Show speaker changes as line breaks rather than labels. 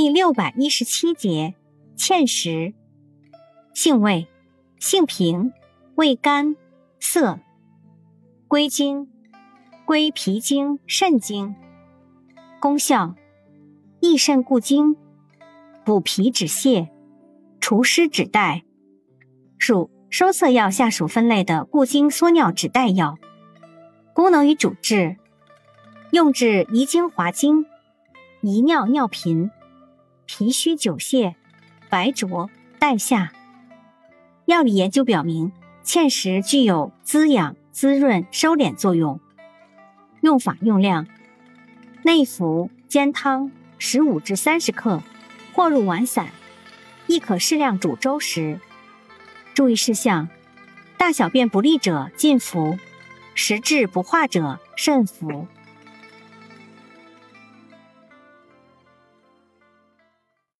第六百一十七节芡实。性味：性平，味甘涩。归经：归脾经、肾经。功效：益肾固精，补脾止泻，除湿止带。属收涩药下属分类的固精缩尿止带药。功能与主治：用治遗精滑精、遗尿尿频、脾虚久泻、白浊、带下。药理研究表明，芡实具有滋养、滋润、收敛作用。用法用量：内服煎汤十五至三十克，或入丸散，亦可适量煮粥食。注意事项：大小便不利者禁服。食滞不化者慎服。